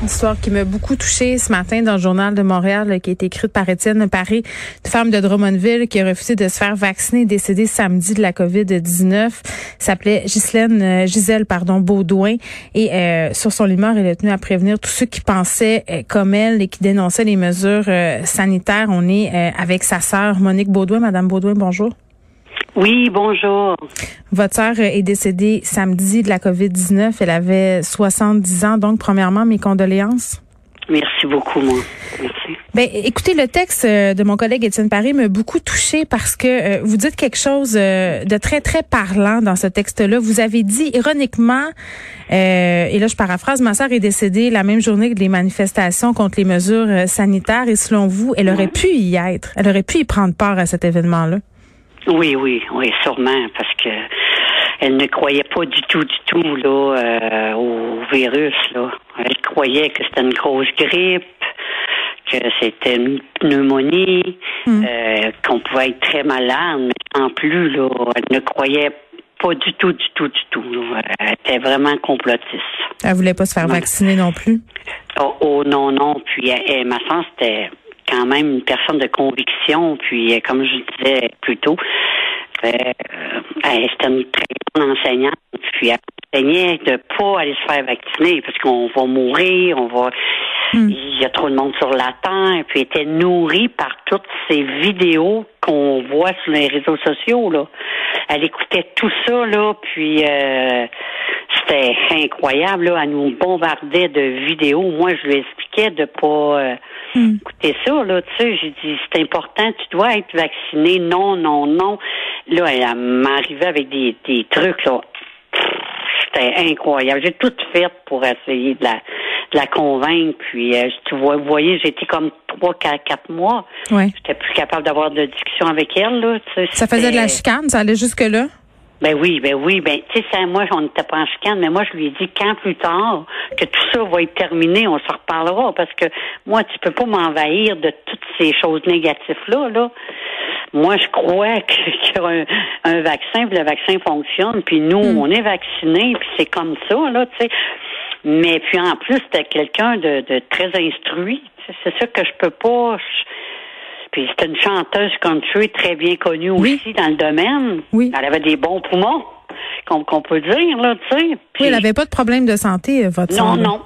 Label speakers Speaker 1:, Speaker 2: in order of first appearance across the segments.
Speaker 1: Une histoire qui m'a beaucoup touchée ce matin dans le journal de Montréal, qui a écrite par Étienne Paré, une femme de Drummondville qui a refusé de se faire vacciner, décédée samedi de la COVID-19. S'appelait euh, Gisèle, pardon, Baudouin. Et euh, sur son humeur, elle a tenu à prévenir tous ceux qui pensaient euh, comme elle et qui dénonçaient les mesures sanitaires. On est avec sa sœur Monique Baudouin. Madame Baudouin, bonjour.
Speaker 2: Oui, bonjour.
Speaker 1: Votre sœur est décédée samedi de la COVID-19. Elle avait 70 ans. Donc, premièrement, mes condoléances.
Speaker 2: Merci beaucoup, moi. Merci.
Speaker 1: Ben, écoutez, le texte euh, de mon collègue Étienne Paris m'a beaucoup touché parce que euh, vous dites quelque chose euh, de très, très parlant dans ce texte-là. Vous avez dit, ironiquement, et là je paraphrase, ma sœur est décédée la même journée que les manifestations contre les mesures sanitaires et selon vous, elle aurait pu y être. Elle aurait pu y prendre part à cet événement-là.
Speaker 2: Oui, oui, oui, sûrement, parce que elle ne croyait pas du tout, du tout là euh, au virus. Là, elle croyait que c'était une grosse grippe, que c'était une pneumonie, hmm. euh, qu'on pouvait être très malade, mais en plus là, elle ne croyait pas du tout, du tout, du tout. Elle était vraiment complotiste.
Speaker 1: Elle voulait pas se faire vacciner non plus?
Speaker 2: Oh, oh non, non. Puis ma sens c'était quand même une personne de conviction. Puis, euh, comme je disais plus tôt, euh, c'était une très bonne enseignante. Puis, elle enseignait de pas aller se faire vacciner parce qu'on va mourir, on va. Hmm. Il y a trop de monde sur la terre. Puis, elle était nourrie par toutes ces vidéos qu'on voit sur les réseaux sociaux. Là. Elle écoutait tout ça, là, puis euh, c'était incroyable. Là. Elle nous bombardait de vidéos. Moi, je lui expliquais de pas Hmm. Écoutez ça, là, tu sais, j'ai dit, c'est important, tu dois être vacciné. Non, non, non. Là, elle m'arrivait avec des, des trucs, là. C'était incroyable. J'ai tout fait pour essayer de la, de la convaincre. Puis, euh, tu vois, vous voyez, j'étais comme trois, quatre, quatre mois.
Speaker 1: Ouais.
Speaker 2: J'étais plus capable d'avoir de discussion avec elle. Là,
Speaker 1: ça faisait de la chicane? Ça allait jusque-là?
Speaker 2: Ben oui, ben oui, ben tu sais, moi, on n'était pas en chicane, mais moi, je lui ai dit quand plus tard que tout ça va être terminé, on s'en reparlera, parce que moi, tu peux pas m'envahir de toutes ces choses négatives-là, là. Moi, je crois qu'il y a un, vaccin, puis le vaccin fonctionne, puis nous, hmm. on est vaccinés, puis c'est comme ça, là, tu sais. Mais puis en plus, c'était quelqu'un de, de très instruit. C'est ça que je peux pas. Puis c'était une chanteuse country très bien connue aussi dans le domaine.
Speaker 1: Oui.
Speaker 2: Elle avait des bons poumons, qu'on peut dire, là, tu sais.
Speaker 1: oui, elle n'avait pas de problème de santé, euh, votre
Speaker 2: Non, non.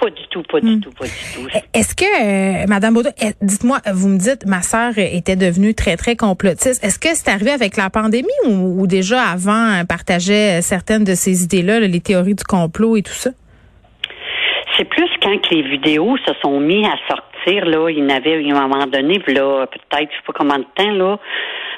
Speaker 2: Pas du tout, pas du hmm. tout, pas du tout.
Speaker 1: Est-ce que, euh, Madame Baudou, eh, dites-moi, vous me dites, ma sœur était devenue très, très complotiste. Est-ce que c'est arrivé avec la pandémie ou, déjà avant, elle partageait certaines de ces idées-là, les théories du complot et tout ça?
Speaker 2: C'est plus quand les vidéos se sont mis à sortir, là, il y en avait, à un moment donné, là, peut-être, je sais pas combien de temps, là,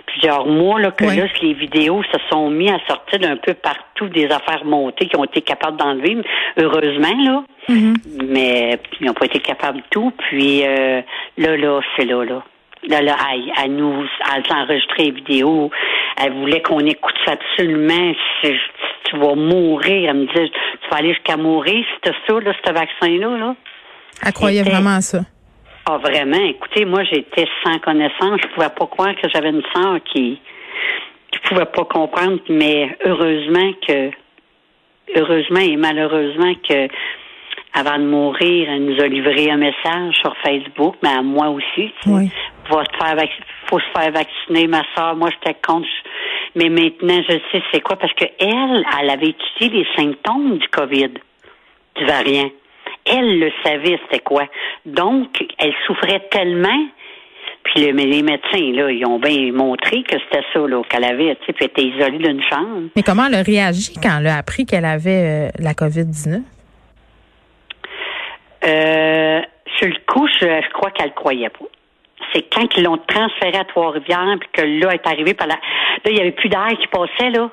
Speaker 2: plusieurs mois, là, que là, les vidéos se sont mis à sortir d'un peu partout des affaires montées qui ont été capables d'enlever, heureusement, là. Mm-hmm. Mais ils n'ont pas été capables de tout. Puis euh, là, là, c'est là, là. Là, là, elle, nous, elle s'enregistrait les vidéos. Elle voulait qu'on écoute ça absolument. tu vas mourir. Elle me disait, tu vas aller jusqu'à mourir, c'était ça, là, ce vaccin-là, là.
Speaker 1: Elle croyait vraiment à ça.
Speaker 2: Ah, vraiment? Écoutez, moi, j'étais sans connaissance. Je pouvais pas croire que j'avais une sœur qui, qui pouvait pas comprendre, mais heureusement que, heureusement et malheureusement que, avant de mourir, elle nous a livré un message sur Facebook, mais à moi aussi.
Speaker 1: Oui.
Speaker 2: Faut se faire, faut se faire vacciner, ma soeur. Moi, j'étais contre. Mais maintenant, je sais c'est quoi, parce que elle, elle avait étudié les symptômes du COVID, du variant. Elle le savait, c'était quoi. Donc, elle souffrait tellement puis les médecins, là, ils ont bien montré que c'était ça, là, qu'elle avait, tu sais, puis elle était isolée d'une chambre.
Speaker 1: Mais comment elle a réagi quand elle a appris qu'elle avait euh, la COVID-19?
Speaker 2: Euh, sur le coup, je, crois qu'elle ne croyait pas. C'est quand ils l'ont transférée à Trois-Rivières, puis que là, elle est arrivée par là. Là, il n'y avait plus d'air qui passait, là.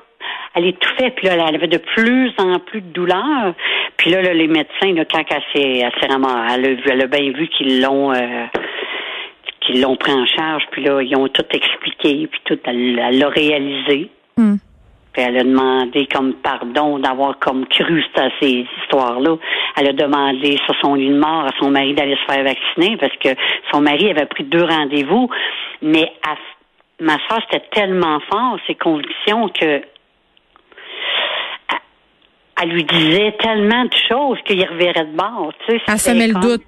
Speaker 2: Elle étouffait, puis là, elle avait de plus en plus de douleur. Puis là, les médecins, là, quand elle s'est, vraiment, elle a, vu, elle a bien vu qu'ils l'ont, euh, qu'ils l'ont pris en charge, puis là, ils ont tout expliqué, puis tout, elle l'a réalisé.
Speaker 1: Hmm.
Speaker 2: Puis elle a demandé comme pardon d'avoir comme cru à ces histoires-là. Elle a demandé sur son lit de mort à son mari d'aller se faire vacciner parce que son mari avait pris deux rendez-vous. Mais ma soeur, c'était tellement fort, ses convictions, que elle lui disait tellement de choses qu'il reverrait de bord. Tu sais,
Speaker 1: elle semait le doute.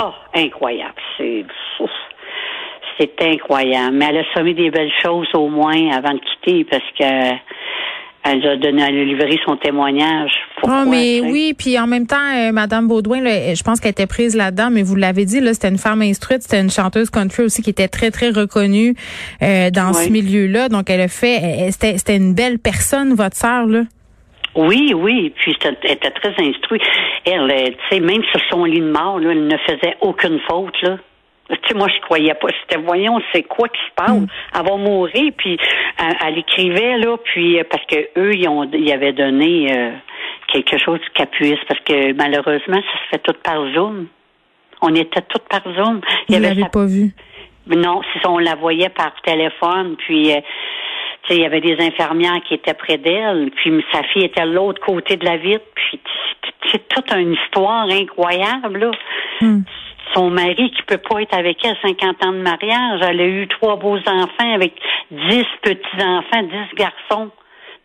Speaker 2: Oh, incroyable. C'est c'est incroyable. Mais elle a sommé des belles choses au moins avant de quitter parce que elle a donné, à livré son témoignage.
Speaker 1: Ah, mais oui, puis en même temps, euh, Madame Baudouin, je pense qu'elle était prise là-dedans, mais vous l'avez dit, là, c'était une femme instruite, c'était une chanteuse country aussi qui était très très reconnue euh, dans ce milieu-là. Donc elle a fait, c'était, c'était une belle personne, votre sœur là.
Speaker 2: Oui, oui, puis elle était très instruite. Elle, tu sais, même sur son lit de mort, là, elle ne faisait aucune faute là. Tu sais, moi, je croyais pas. C'était, voyons, c'est quoi qui se passe? Mm. Elle va mourir, puis elle, écrivait, là, puis euh, parce que eux, ils, ont, ils avaient donné euh, quelque chose puisse, parce que malheureusement, ça se fait tout par Zoom. On était toutes par Zoom.
Speaker 1: Vous ne l'avez pas vu?
Speaker 2: Non, si on la voyait par téléphone, puis... Euh, il y avait des infirmières qui étaient près d'elle, puis sa fille était à l'autre côté de la vitre, puis c'est toute une histoire incroyable, là. Mm son mari qui peut pas être avec elle 50 ans de mariage. Elle a eu trois beaux enfants avec dix petits-enfants, dix garçons,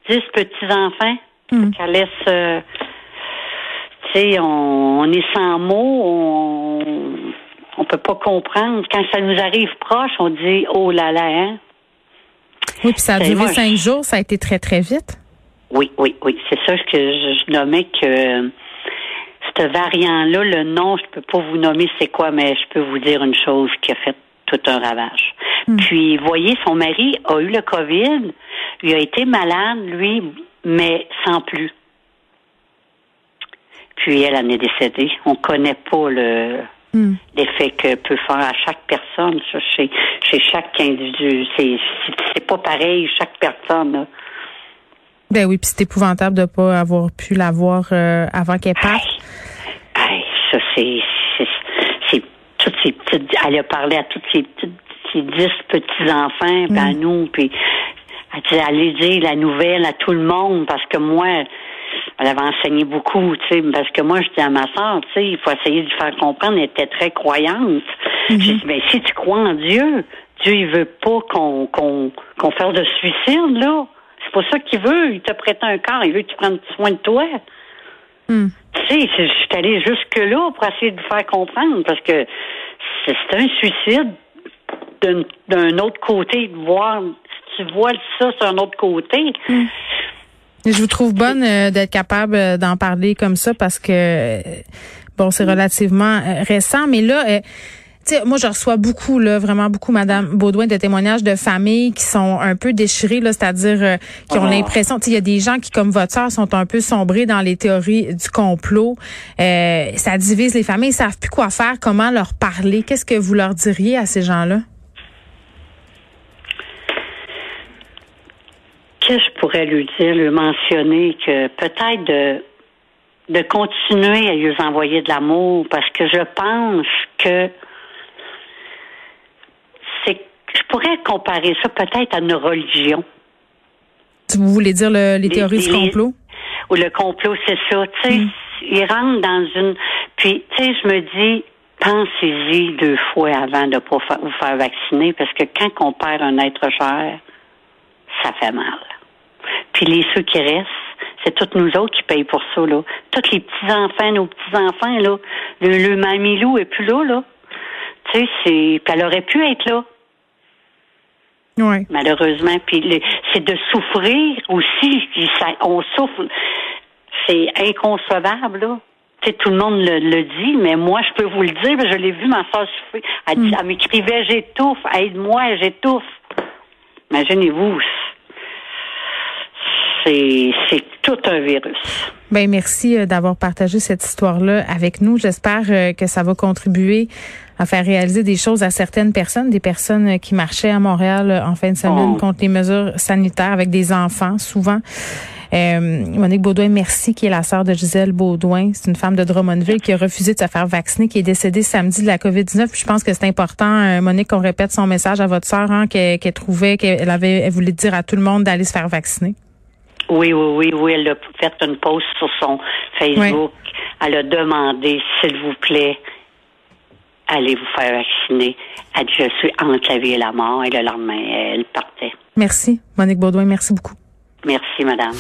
Speaker 2: dix petits-enfants. Hmm. Qu'elle laisse... Euh, tu sais, on, est sans mots, on, on peut pas comprendre. Quand ça nous arrive proche, on dit oh là là, hein.
Speaker 1: Oui, puis ça a duré cinq jours, ça a été très, très vite.
Speaker 2: Oui, oui, oui. C'est ça que je, je nommais que ce variant-là, le nom, je peux pas vous nommer c'est quoi, mais je peux vous dire une chose qui a fait tout un ravage. Hmm. Puis, voyez, son mari a eu le COVID, il a été malade, lui, mais sans plus. Puis elle en est décédée. On connaît pas le hmm. l'effet que peut faire à chaque personne, chez, chez chaque individu. C'est, pas pareil, chaque personne.
Speaker 1: Ben oui, puis c'est épouvantable de pas avoir pu la voir euh, avant qu'elle parte
Speaker 2: ça, c'est, c'est, toutes ces petites, elle a parlé à toutes ces petites, ces dix petits-enfants, puis à mm. nous, puis elle dit, allez dire la nouvelle à tout le monde, parce que moi, elle avait enseigné beaucoup, tu sais, parce que moi, je dis à ma soeur, tu sais, il faut essayer de faire comprendre, elle était très croyante. Mm-hmm. J'ai dit, mais si tu crois en Dieu, Dieu, il veut pas qu'on, qu'on, qu'on fasse de suicide, là. C'est pas ça qu'il veut. Il te prête un corps, il veut que tu prennes soin de toi. Mm. Tu sais, je suis allée jusque-là pour essayer de vous faire comprendre parce que c'est un suicide d'un autre côté, de voir, si tu vois ça sur un autre côté.
Speaker 1: Hmm. Je vous trouve bonne euh, d'être capable euh, d'en parler comme ça parce que, euh, bon, c'est relativement récent, mais là, moi, je reçois beaucoup, là, vraiment beaucoup, Madame Baudouin, de témoignages de familles qui sont un peu déchirées, là, c'est-à-dire euh, qui ont oh. l'impression, il y a des gens qui, comme votre soeur, sont un peu sombrés dans les théories du complot. Euh, ça divise les familles, ils savent plus quoi faire, comment leur parler. Qu'est-ce que vous leur diriez à ces gens-là?
Speaker 2: Que je pourrais lui dire, lui mentionner que peut-être de de continuer à lui envoyer de l'amour parce que je pense que je pourrais comparer ça peut-être à une religion.
Speaker 1: Vous voulez dire les, théories du complot?
Speaker 2: ou le complot, c'est ça. Tu sais, mm. ils rentrent dans une. Puis, tu sais, je me dis, pensez-y deux fois avant de pas vous faire vacciner, parce que quand on perd un être cher, ça fait mal. Puis les ceux qui restent, c'est toutes nous autres qui payent pour ça, là. Tous les petits-enfants, nos petits-enfants, là. Le, le mamilou est plus là, là. Tu sais, c'est. Puis elle aurait pu être là.
Speaker 1: Oui.
Speaker 2: Malheureusement. Puis c'est de souffrir aussi. on souffre. C'est inconcevable, là. tout le monde le, dit, mais moi, je peux vous le dire, je l'ai vu, ma soeur souffrir. Elle, mm. elle m'écrivait, j'étouffe, aide-moi, j'étouffe. Imaginez-vous. C'est tout un virus.
Speaker 1: Ben merci euh, d'avoir partagé cette histoire-là avec nous. J'espère euh, que ça va contribuer à faire réaliser des choses à certaines personnes, des personnes euh, qui marchaient à Montréal en fin de semaine oh. contre les mesures sanitaires avec des enfants, souvent. Euh, Monique Baudouin, merci, qui est la sœur de Gisèle Baudouin. C'est une femme de Drummondville qui a refusé de se faire vacciner, qui est décédée samedi de la COVID-19. je pense que c'est important, Monique, qu'on répète son message à votre sœur, hein, qu'elle trouvait qu'elle avait, elle voulait dire à tout le monde d'aller se faire vacciner.
Speaker 2: Oui, oui, oui, oui. Elle a fait une post sur son Facebook. Elle a demandé, s'il vous plaît, allez vous faire vacciner? Elle dit, je suis entre la vie et la mort. Et le lendemain, elle partait.
Speaker 1: Merci, Monique Baudouin. Merci beaucoup.
Speaker 2: Merci, madame.